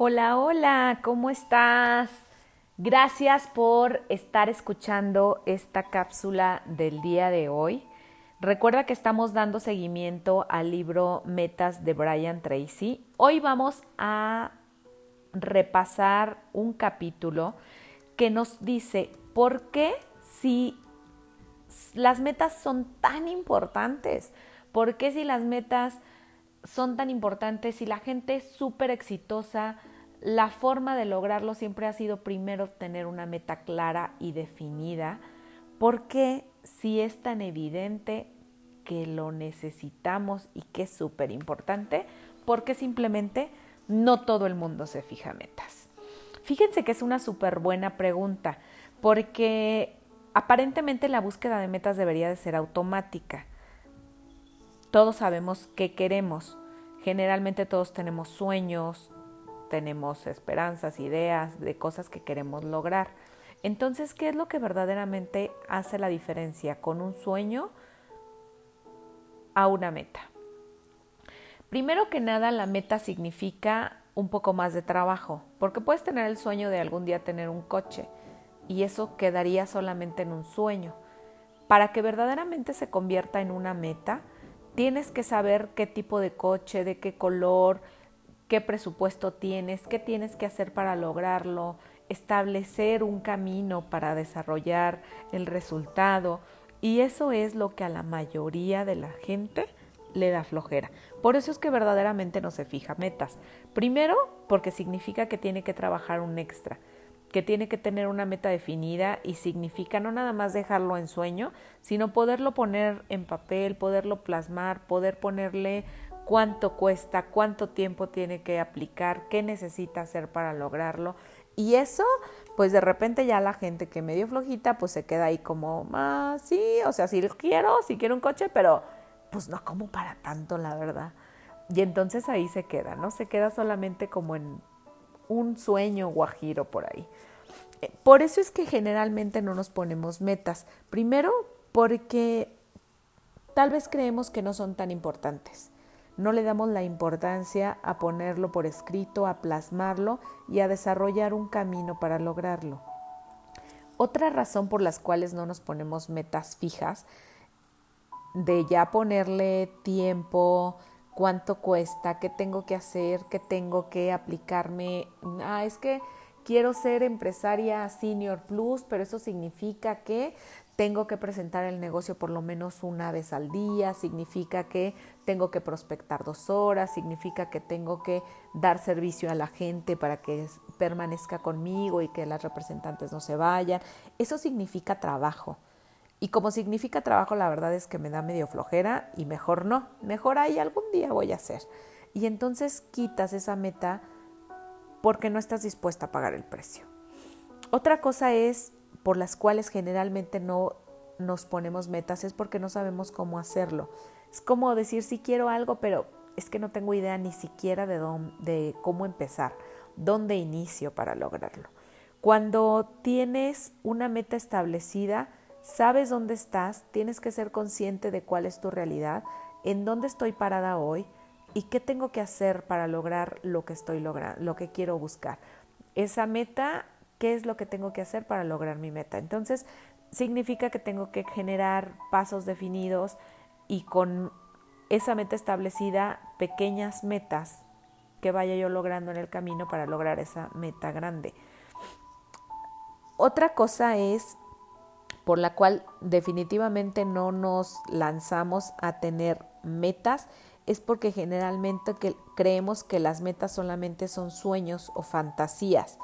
Hola, hola, ¿cómo estás? Gracias por estar escuchando esta cápsula del día de hoy. Recuerda que estamos dando seguimiento al libro Metas de Brian Tracy. Hoy vamos a repasar un capítulo que nos dice por qué si las metas son tan importantes, por qué si las metas son tan importantes y la gente es súper exitosa, la forma de lograrlo siempre ha sido primero tener una meta clara y definida, porque si es tan evidente que lo necesitamos y que es súper importante, porque simplemente no todo el mundo se fija metas. Fíjense que es una súper buena pregunta, porque aparentemente la búsqueda de metas debería de ser automática todos sabemos qué queremos. Generalmente todos tenemos sueños, tenemos esperanzas, ideas de cosas que queremos lograr. Entonces, ¿qué es lo que verdaderamente hace la diferencia con un sueño a una meta? Primero que nada, la meta significa un poco más de trabajo, porque puedes tener el sueño de algún día tener un coche y eso quedaría solamente en un sueño. Para que verdaderamente se convierta en una meta, Tienes que saber qué tipo de coche, de qué color, qué presupuesto tienes, qué tienes que hacer para lograrlo, establecer un camino para desarrollar el resultado. Y eso es lo que a la mayoría de la gente le da flojera. Por eso es que verdaderamente no se fija metas. Primero, porque significa que tiene que trabajar un extra que tiene que tener una meta definida y significa no nada más dejarlo en sueño, sino poderlo poner en papel, poderlo plasmar, poder ponerle cuánto cuesta, cuánto tiempo tiene que aplicar, qué necesita hacer para lograrlo. Y eso, pues de repente ya la gente que medio flojita, pues se queda ahí como, ah, sí, o sea, sí quiero, sí quiero un coche, pero pues no como para tanto, la verdad. Y entonces ahí se queda, ¿no? Se queda solamente como en un sueño guajiro por ahí. Eh, por eso es que generalmente no nos ponemos metas. Primero, porque tal vez creemos que no son tan importantes. No le damos la importancia a ponerlo por escrito, a plasmarlo y a desarrollar un camino para lograrlo. Otra razón por las cuales no nos ponemos metas fijas, de ya ponerle tiempo, cuánto cuesta, qué tengo que hacer, qué tengo que aplicarme. Ah, es que quiero ser empresaria senior plus, pero eso significa que tengo que presentar el negocio por lo menos una vez al día, significa que tengo que prospectar dos horas, significa que tengo que dar servicio a la gente para que permanezca conmigo y que las representantes no se vayan. Eso significa trabajo. Y como significa trabajo, la verdad es que me da medio flojera y mejor no, mejor ahí algún día voy a hacer. Y entonces quitas esa meta porque no estás dispuesta a pagar el precio. Otra cosa es por las cuales generalmente no nos ponemos metas es porque no sabemos cómo hacerlo. Es como decir si quiero algo, pero es que no tengo idea ni siquiera de, dónde, de cómo empezar, dónde inicio para lograrlo. Cuando tienes una meta establecida, sabes dónde estás, tienes que ser consciente de cuál es tu realidad, en dónde estoy parada hoy y qué tengo que hacer para lograr lo que estoy logrando, lo que quiero buscar. Esa meta, ¿qué es lo que tengo que hacer para lograr mi meta? Entonces, significa que tengo que generar pasos definidos y con esa meta establecida, pequeñas metas que vaya yo logrando en el camino para lograr esa meta grande. Otra cosa es por la cual definitivamente no nos lanzamos a tener metas es porque generalmente creemos que las metas solamente son sueños o fantasías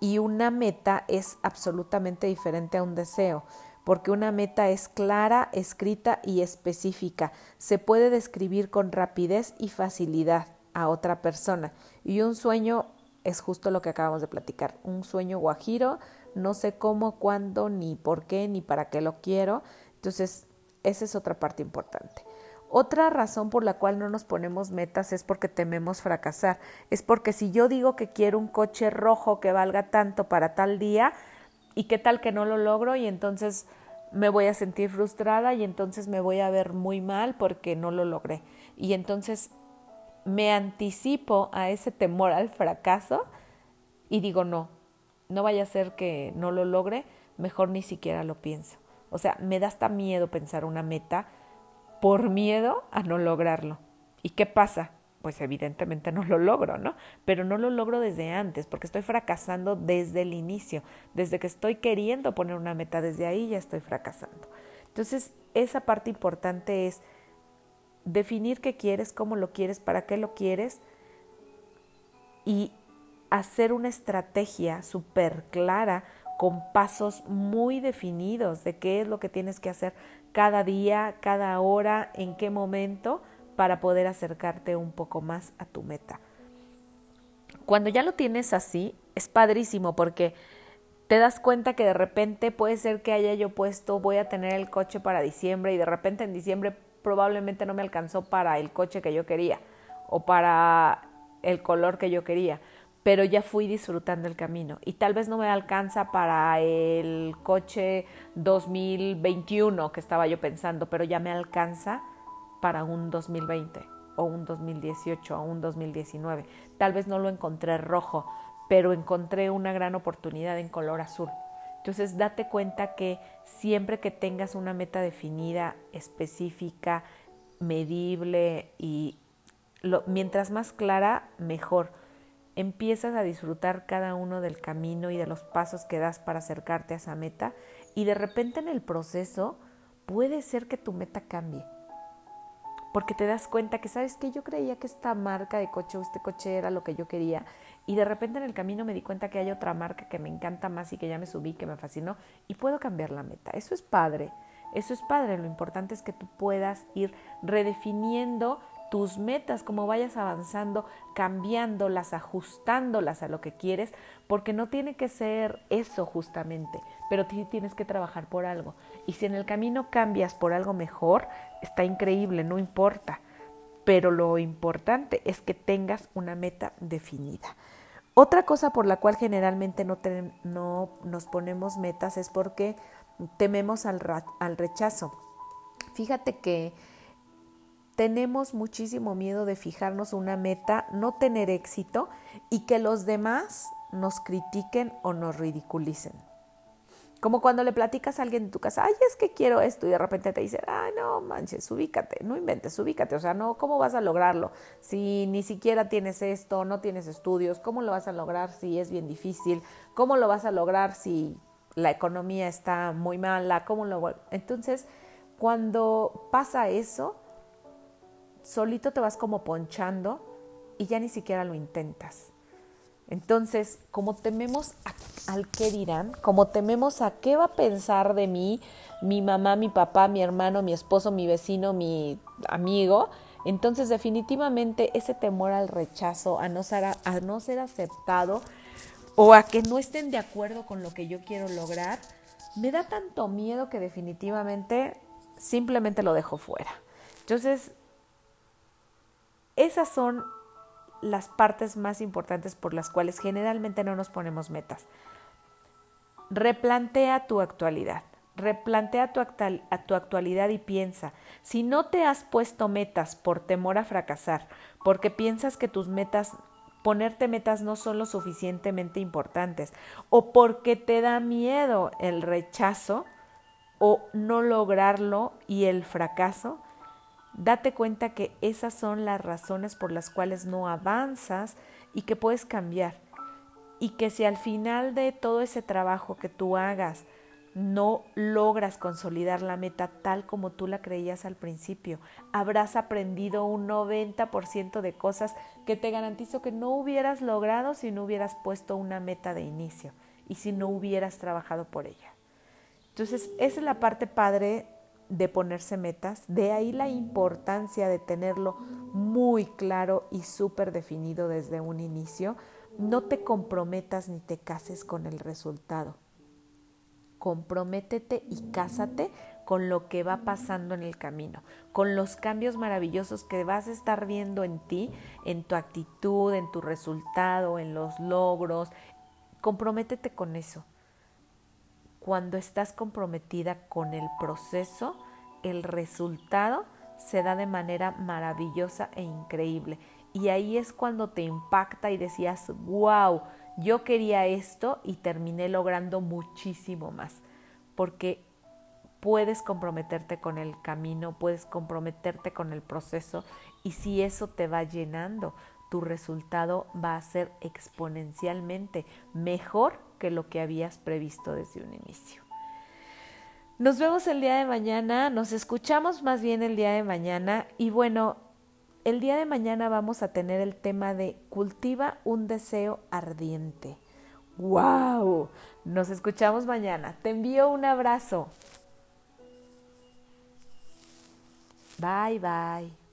y una meta es absolutamente diferente a un deseo porque una meta es clara, escrita y específica. Se puede describir con rapidez y facilidad a otra persona. Y un sueño es justo lo que acabamos de platicar. Un sueño guajiro no sé cómo, cuándo, ni por qué, ni para qué lo quiero. Entonces, esa es otra parte importante. Otra razón por la cual no nos ponemos metas es porque tememos fracasar. Es porque si yo digo que quiero un coche rojo que valga tanto para tal día, y qué tal que no lo logro y entonces me voy a sentir frustrada y entonces me voy a ver muy mal porque no lo logré. Y entonces me anticipo a ese temor al fracaso y digo, no, no vaya a ser que no lo logre, mejor ni siquiera lo pienso. O sea, me da hasta miedo pensar una meta por miedo a no lograrlo. ¿Y qué pasa? Pues evidentemente no lo logro, ¿no? Pero no lo logro desde antes, porque estoy fracasando desde el inicio, desde que estoy queriendo poner una meta, desde ahí ya estoy fracasando. Entonces, esa parte importante es definir qué quieres, cómo lo quieres, para qué lo quieres y hacer una estrategia súper clara con pasos muy definidos de qué es lo que tienes que hacer cada día, cada hora, en qué momento para poder acercarte un poco más a tu meta. Cuando ya lo tienes así, es padrísimo porque te das cuenta que de repente puede ser que haya yo puesto voy a tener el coche para diciembre y de repente en diciembre probablemente no me alcanzó para el coche que yo quería o para el color que yo quería pero ya fui disfrutando el camino y tal vez no me alcanza para el coche 2021 que estaba yo pensando, pero ya me alcanza para un 2020 o un 2018 o un 2019. Tal vez no lo encontré rojo, pero encontré una gran oportunidad en color azul. Entonces date cuenta que siempre que tengas una meta definida, específica, medible y mientras más clara, mejor empiezas a disfrutar cada uno del camino y de los pasos que das para acercarte a esa meta y de repente en el proceso puede ser que tu meta cambie. Porque te das cuenta que, ¿sabes que Yo creía que esta marca de coche o este coche era lo que yo quería y de repente en el camino me di cuenta que hay otra marca que me encanta más y que ya me subí, que me fascinó y puedo cambiar la meta. Eso es padre. Eso es padre, lo importante es que tú puedas ir redefiniendo tus metas, como vayas avanzando, cambiándolas, ajustándolas a lo que quieres, porque no tiene que ser eso justamente, pero tienes que trabajar por algo. Y si en el camino cambias por algo mejor, está increíble, no importa. Pero lo importante es que tengas una meta definida. Otra cosa por la cual generalmente no, no nos ponemos metas es porque tememos al, al rechazo. Fíjate que tenemos muchísimo miedo de fijarnos una meta, no tener éxito y que los demás nos critiquen o nos ridiculicen. Como cuando le platicas a alguien en tu casa, ay, es que quiero esto, y de repente te dice, ay, no manches, ubícate, no inventes, ubícate. O sea, no, ¿cómo vas a lograrlo? Si ni siquiera tienes esto, no tienes estudios, ¿cómo lo vas a lograr si es bien difícil? ¿Cómo lo vas a lograr si la economía está muy mala? ¿Cómo lo Entonces, cuando pasa eso, solito te vas como ponchando y ya ni siquiera lo intentas. Entonces, como tememos al qué dirán, como tememos a qué va a pensar de mí mi mamá, mi papá, mi hermano, mi esposo, mi vecino, mi amigo, entonces definitivamente ese temor al rechazo, a no ser, a no ser aceptado o a que no estén de acuerdo con lo que yo quiero lograr, me da tanto miedo que definitivamente simplemente lo dejo fuera. Entonces, esas son las partes más importantes por las cuales generalmente no nos ponemos metas. Replantea tu actualidad. Replantea tu, actualidad y piensa, si no te has puesto metas por temor a fracasar, porque piensas que tus metas, ponerte metas no son lo suficientemente importantes, o porque te da miedo el rechazo o no lograrlo y el fracaso, Date cuenta que esas son las razones por las cuales no avanzas y que puedes cambiar. Y que si al final de todo ese trabajo que tú hagas no logras consolidar la meta tal como tú la creías al principio, habrás aprendido un 90% de cosas que te garantizo que no hubieras logrado si no hubieras puesto una meta de inicio y si no hubieras trabajado por ella. Entonces, esa es la parte padre de ponerse metas, de ahí la importancia de tenerlo muy claro y súper definido desde un inicio. No te comprometas ni te cases con el resultado. Comprométete y cásate con lo que va pasando en el camino, con los cambios maravillosos que vas a estar viendo en ti, en tu actitud, en tu resultado, en los logros. Comprométete con eso cuando estás comprometida con el proceso, el resultado se da de manera maravillosa e increíble. y ahí es cuando te impacta y decías, wow, yo quería esto y terminé logrando muchísimo más, porque puedes comprometerte con el camino, puedes comprometerte con el proceso y si eso te va llenando, tu resultado va a ser exponencialmente mejor que lo que habías previsto desde un inicio. Nos vemos el día de mañana, nos escuchamos más bien el día de mañana y bueno, el día de mañana vamos a tener el tema de cultiva un deseo ardiente. ¡Wow! Nos escuchamos mañana. Te envío un abrazo. Bye bye.